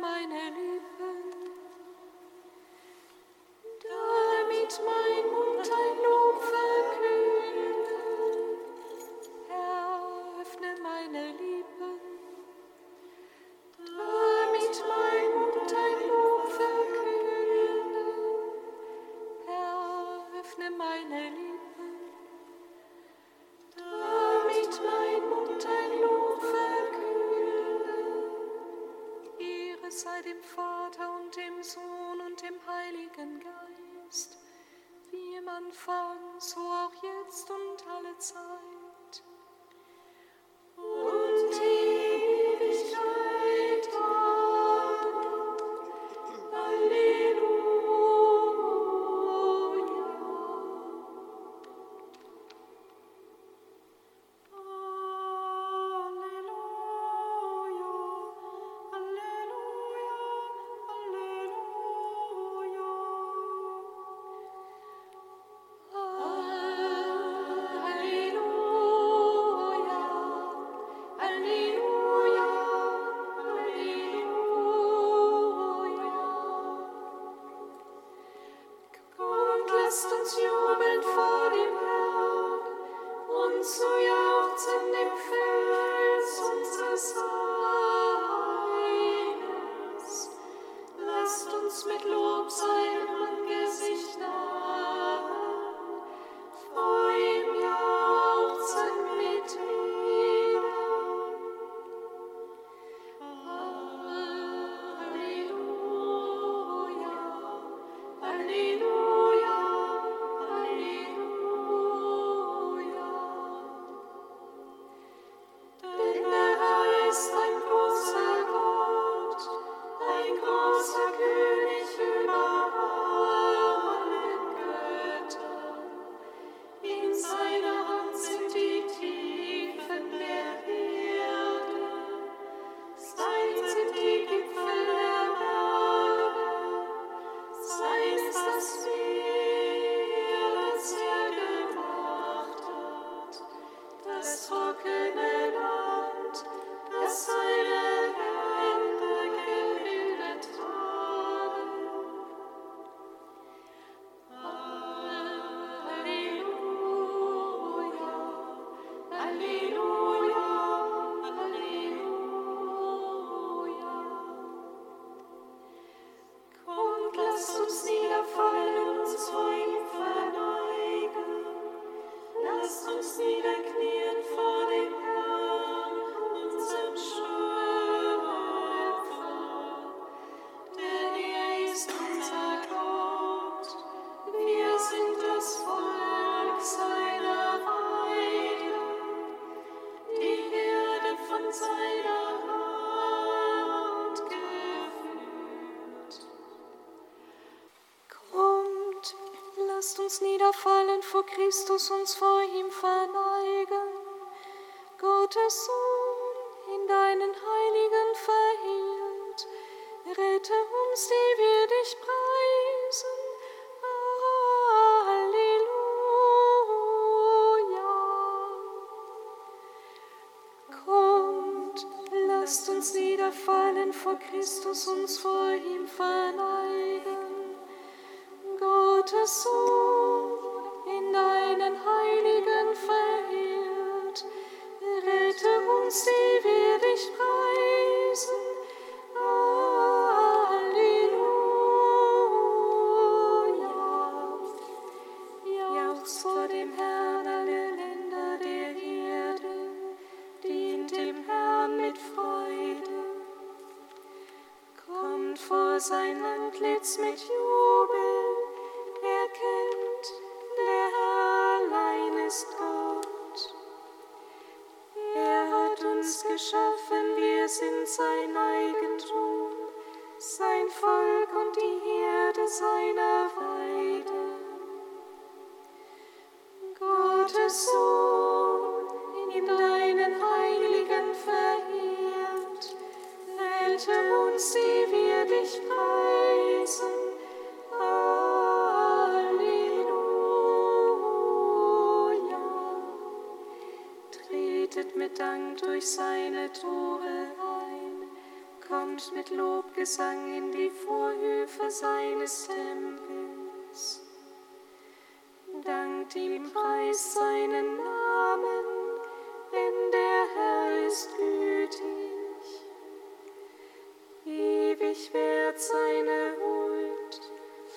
meine Lieben, damit man vor Christus uns vor ihm verneigen. Gottes Sohn, sein Antlitz mit Jubel, erkennt, der Herr allein ist Gott. Er hat uns geschaffen, wir sind sein Eigentum, sein Volk und die Herde seiner Dank durch seine Tore ein, kommt mit Lobgesang in die Vorhöfe seines Tempels. Dankt ihm, preist seinen Namen, denn der Herr ist gütig. Ewig währt seine Huld,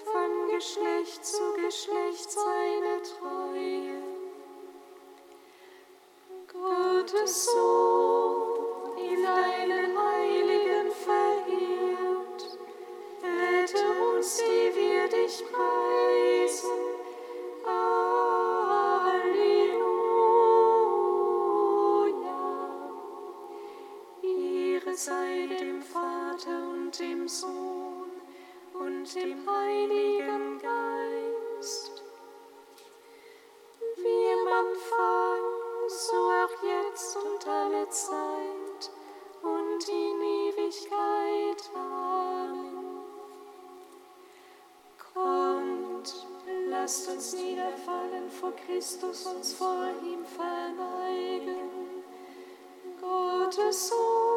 von Geschlecht zu Geschlecht seine Treue. Vater und dem Sohn und dem Heiligen Geist. Lasst uns niederfallen vor Christus, uns vor ihm verneigen. Gottes Sohn,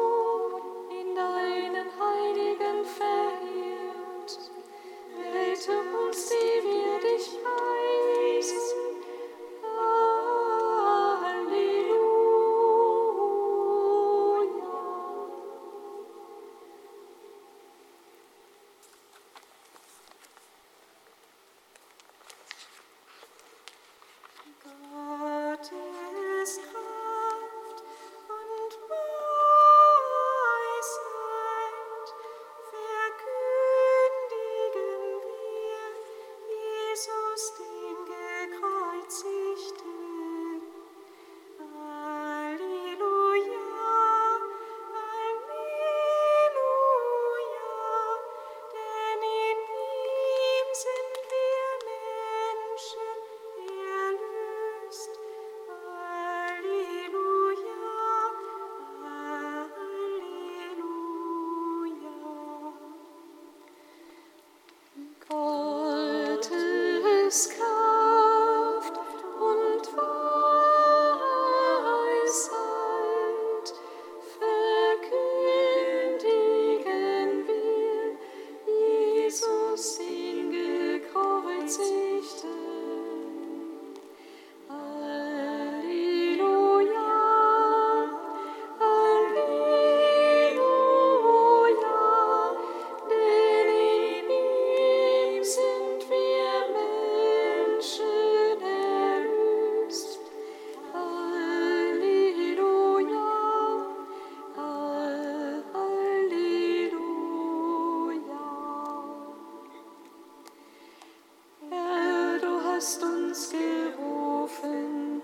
hast uns gerufen,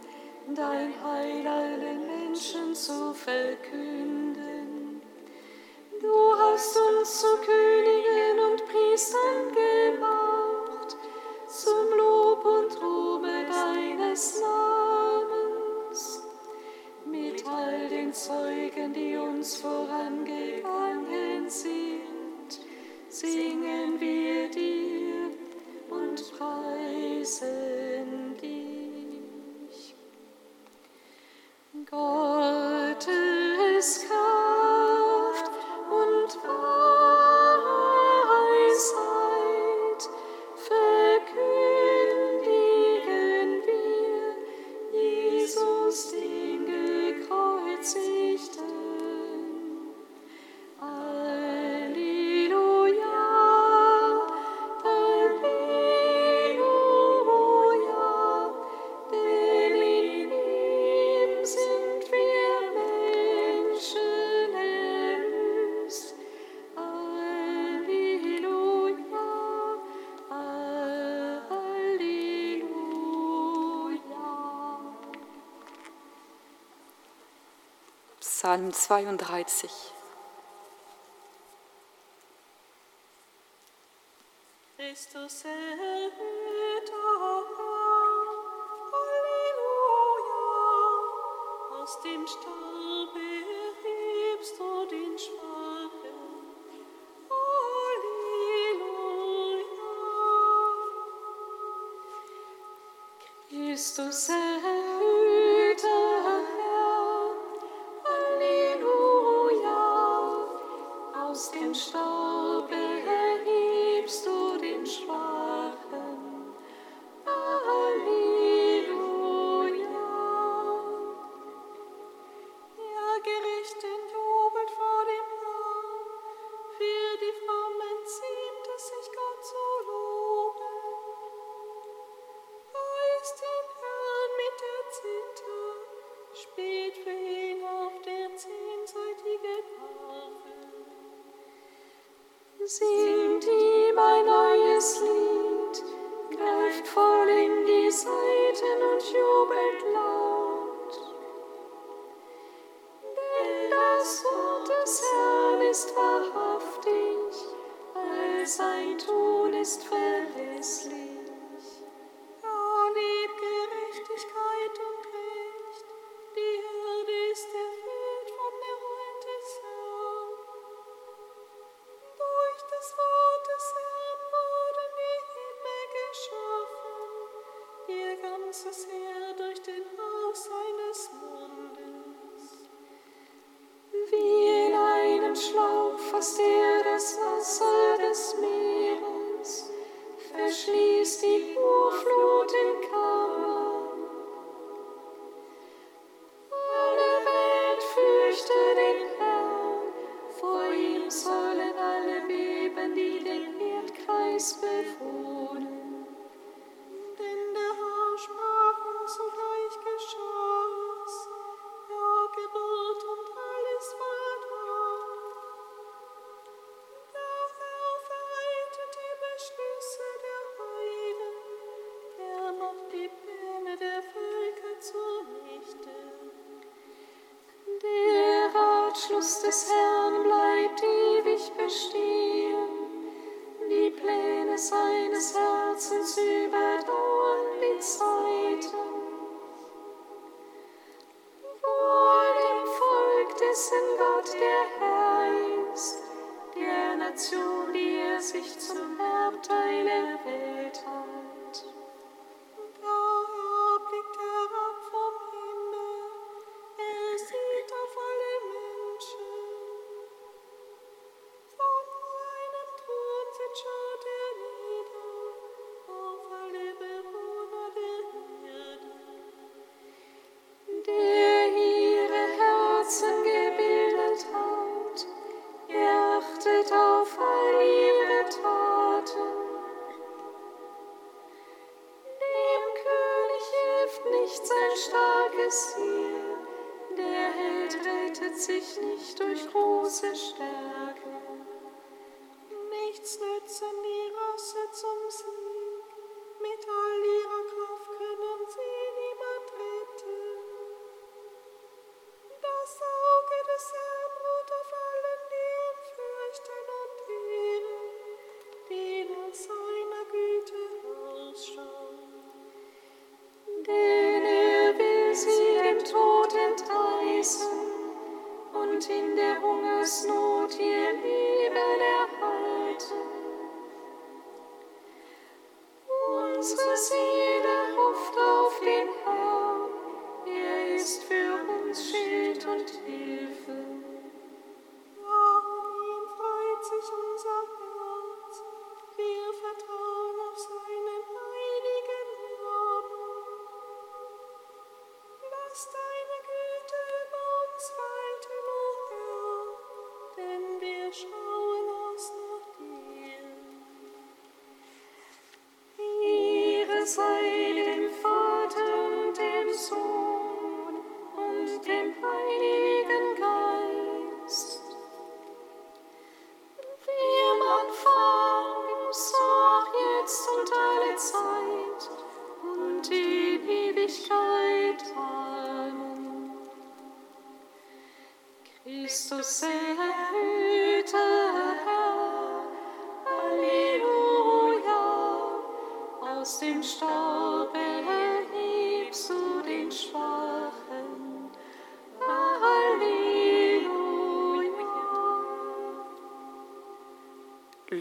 dein Heil allen Menschen zu verkünden. Du hast uns zu Königen und Priestern gemacht, zum Lob und Ruhme deines Namens. Mit all den Zeugen, die uns vorangegangen 32. see. necessary. des Herrn bleibt ewig bestehen. Die Pläne seines Herzens überdauern die Zeiten. Wohl dem Volk, dessen Gott der Herr ist, der Nation, die er sich zum great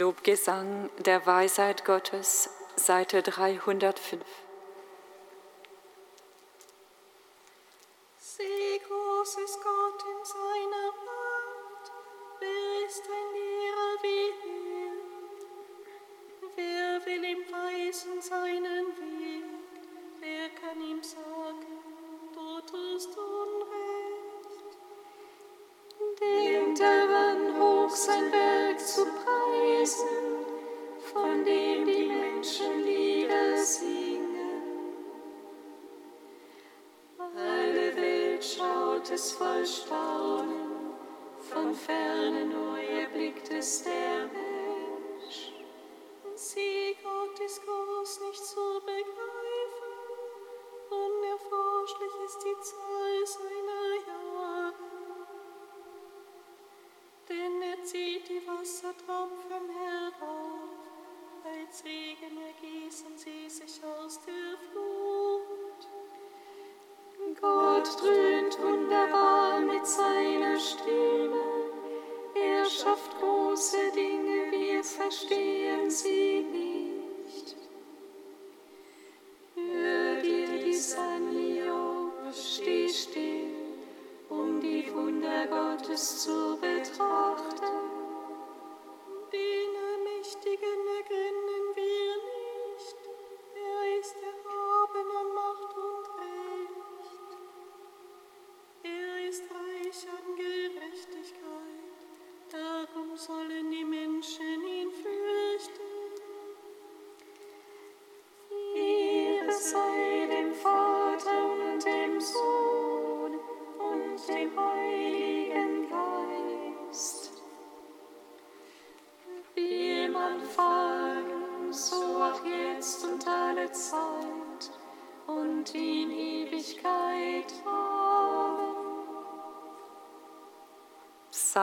Lobgesang der Weisheit Gottes, Seite 305. Gottes voll Staunen, von ferne nur erblickt es der Mensch. Sie Gott ist groß, nicht zu begreifen, unerforschlich ist die Zahl seiner Jahre. Denn er zieht die Wassertropfen herauf, als Regen ergießen sie sich aus der Flut. Gott drückt Just zu Beginn.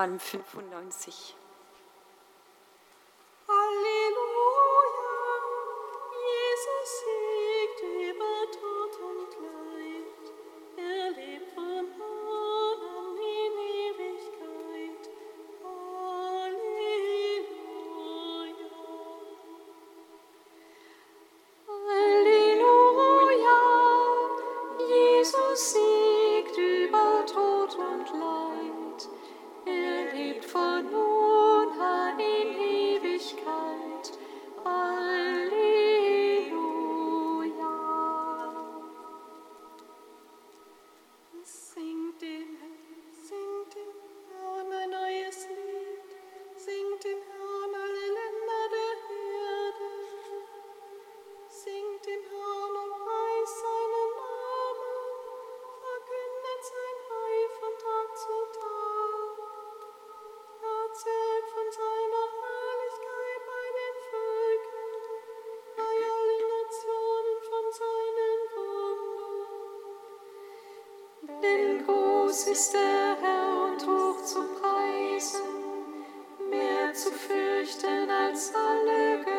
Psalm 95. Denn groß ist der Herr und hoch zu preisen, mehr zu fürchten als alle Götter.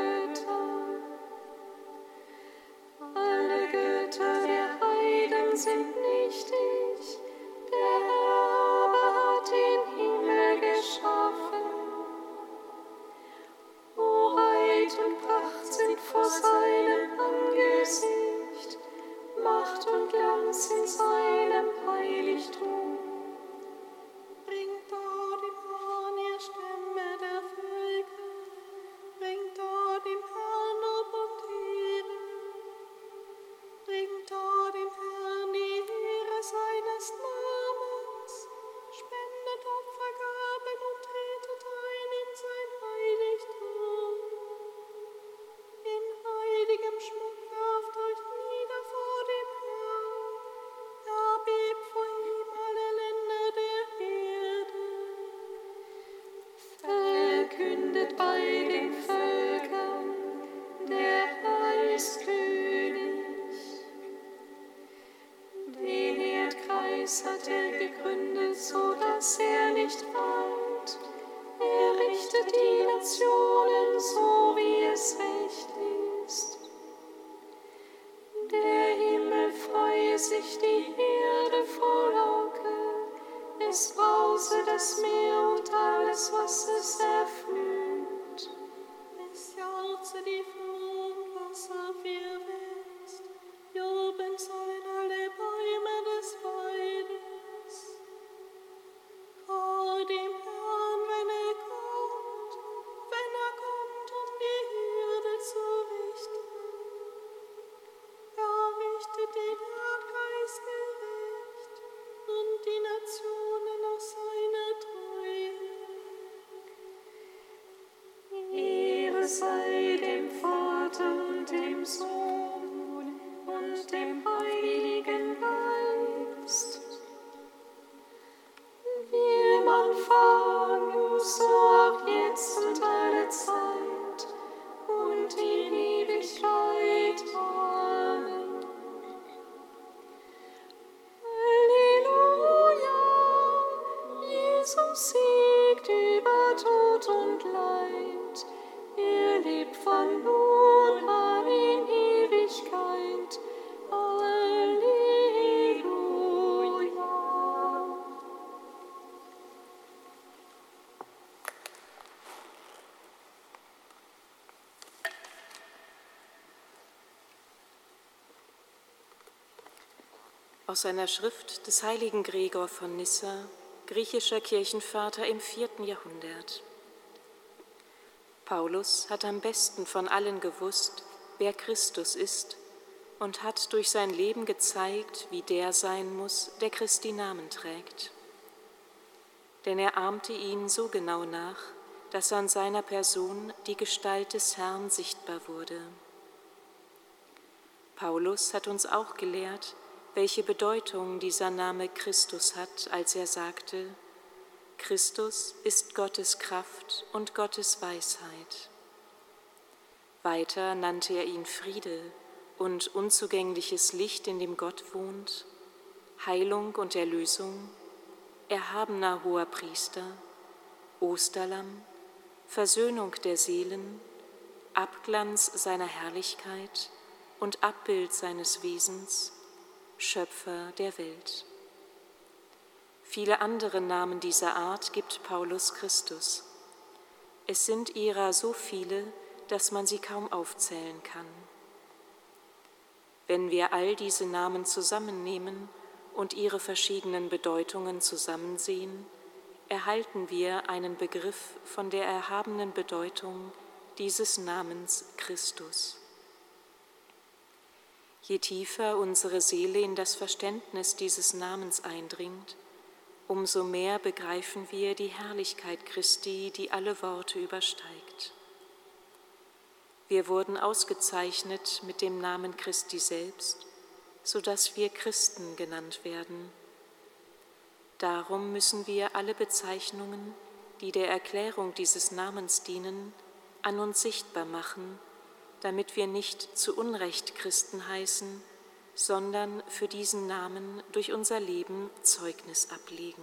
sei dem Vater und dem Sohn. Aus einer Schrift des heiligen Gregor von Nyssa, griechischer Kirchenvater im vierten Jahrhundert. Paulus hat am besten von allen gewusst, wer Christus ist und hat durch sein Leben gezeigt, wie der sein muss, der Christi Namen trägt. Denn er ahmte ihn so genau nach, dass an seiner Person die Gestalt des Herrn sichtbar wurde. Paulus hat uns auch gelehrt, welche Bedeutung dieser Name Christus hat, als er sagte, Christus ist Gottes Kraft und Gottes Weisheit. Weiter nannte er ihn Friede und unzugängliches Licht, in dem Gott wohnt, Heilung und Erlösung, erhabener hoher Priester, Osterlamm, Versöhnung der Seelen, Abglanz seiner Herrlichkeit und Abbild seines Wesens, Schöpfer der Welt. Viele andere Namen dieser Art gibt Paulus Christus. Es sind ihrer so viele, dass man sie kaum aufzählen kann. Wenn wir all diese Namen zusammennehmen und ihre verschiedenen Bedeutungen zusammensehen, erhalten wir einen Begriff von der erhabenen Bedeutung dieses Namens Christus. Je tiefer unsere Seele in das Verständnis dieses Namens eindringt, umso mehr begreifen wir die Herrlichkeit Christi, die alle Worte übersteigt. Wir wurden ausgezeichnet mit dem Namen Christi selbst, so dass wir Christen genannt werden. Darum müssen wir alle Bezeichnungen, die der Erklärung dieses Namens dienen, an uns sichtbar machen damit wir nicht zu Unrecht Christen heißen, sondern für diesen Namen durch unser Leben Zeugnis ablegen.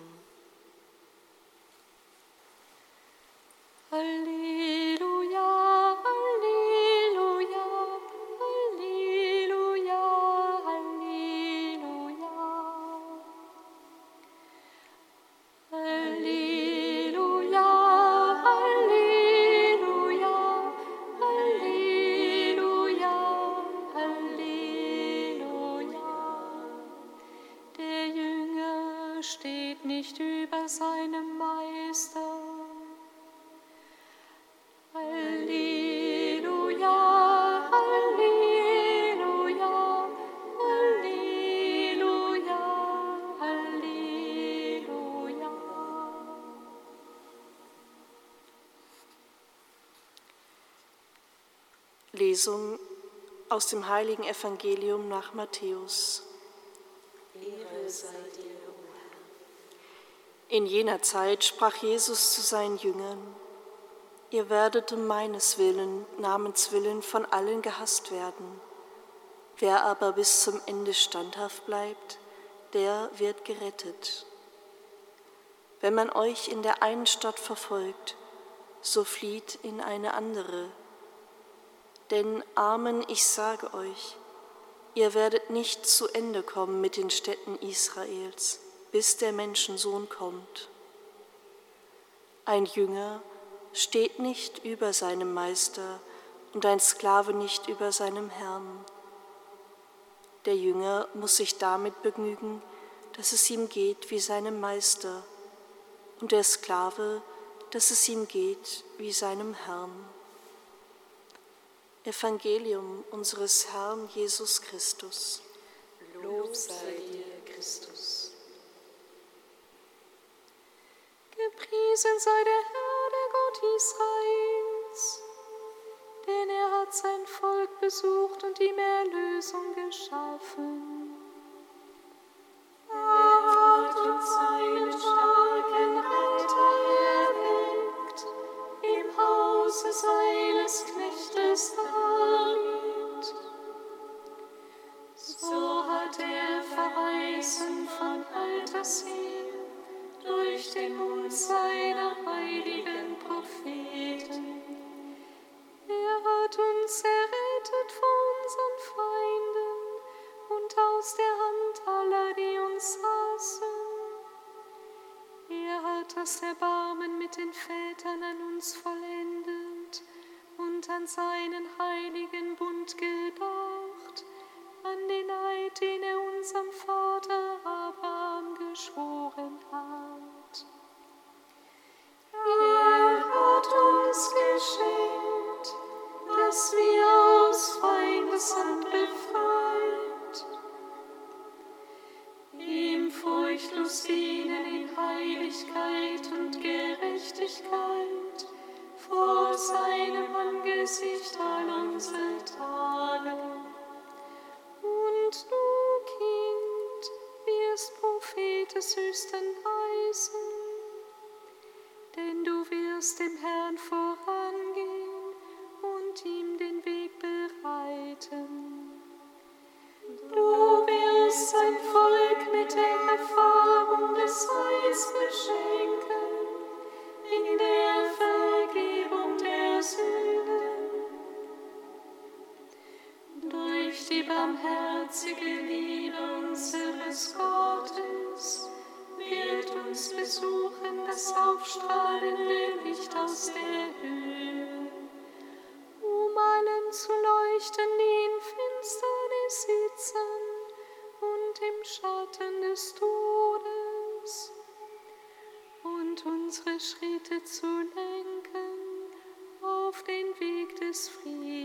Lesung aus dem heiligen Evangelium nach Matthäus. In jener Zeit sprach Jesus zu seinen Jüngern, ihr werdet um meines Willen, Namens willen von allen gehasst werden. Wer aber bis zum Ende standhaft bleibt, der wird gerettet. Wenn man euch in der einen Stadt verfolgt, so flieht in eine andere. Denn Amen, ich sage euch, ihr werdet nicht zu Ende kommen mit den Städten Israels, bis der Menschensohn kommt. Ein Jünger steht nicht über seinem Meister und ein Sklave nicht über seinem Herrn. Der Jünger muss sich damit begnügen, dass es ihm geht wie seinem Meister und der Sklave, dass es ihm geht wie seinem Herrn. Evangelium unseres Herrn Jesus Christus. Lob sei dir, Christus. Gepriesen sei der Herr, der Gott Israels, denn er hat sein Volk besucht und ihm Erlösung geschaffen. seinen Heiligen. aufstrahlende Licht aus der Höhe, um allen zu leuchten, die in Finsternis sitzen und im Schatten des Todes, und unsere Schritte zu lenken auf den Weg des Friedens.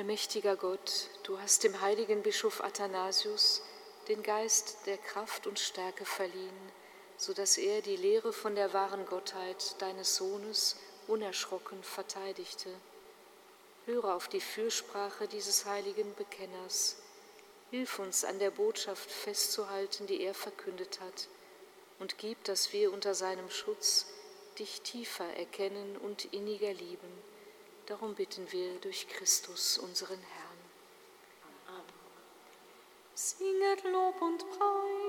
Allmächtiger Gott, du hast dem heiligen Bischof Athanasius den Geist der Kraft und Stärke verliehen, so dass er die Lehre von der wahren Gottheit deines Sohnes unerschrocken verteidigte. Höre auf die Fürsprache dieses heiligen Bekenners. Hilf uns an der Botschaft festzuhalten, die er verkündet hat, und gib, dass wir unter seinem Schutz dich tiefer erkennen und inniger lieben. Darum bitten wir durch Christus, unseren Herrn. Amen. Singet Lob und Preis.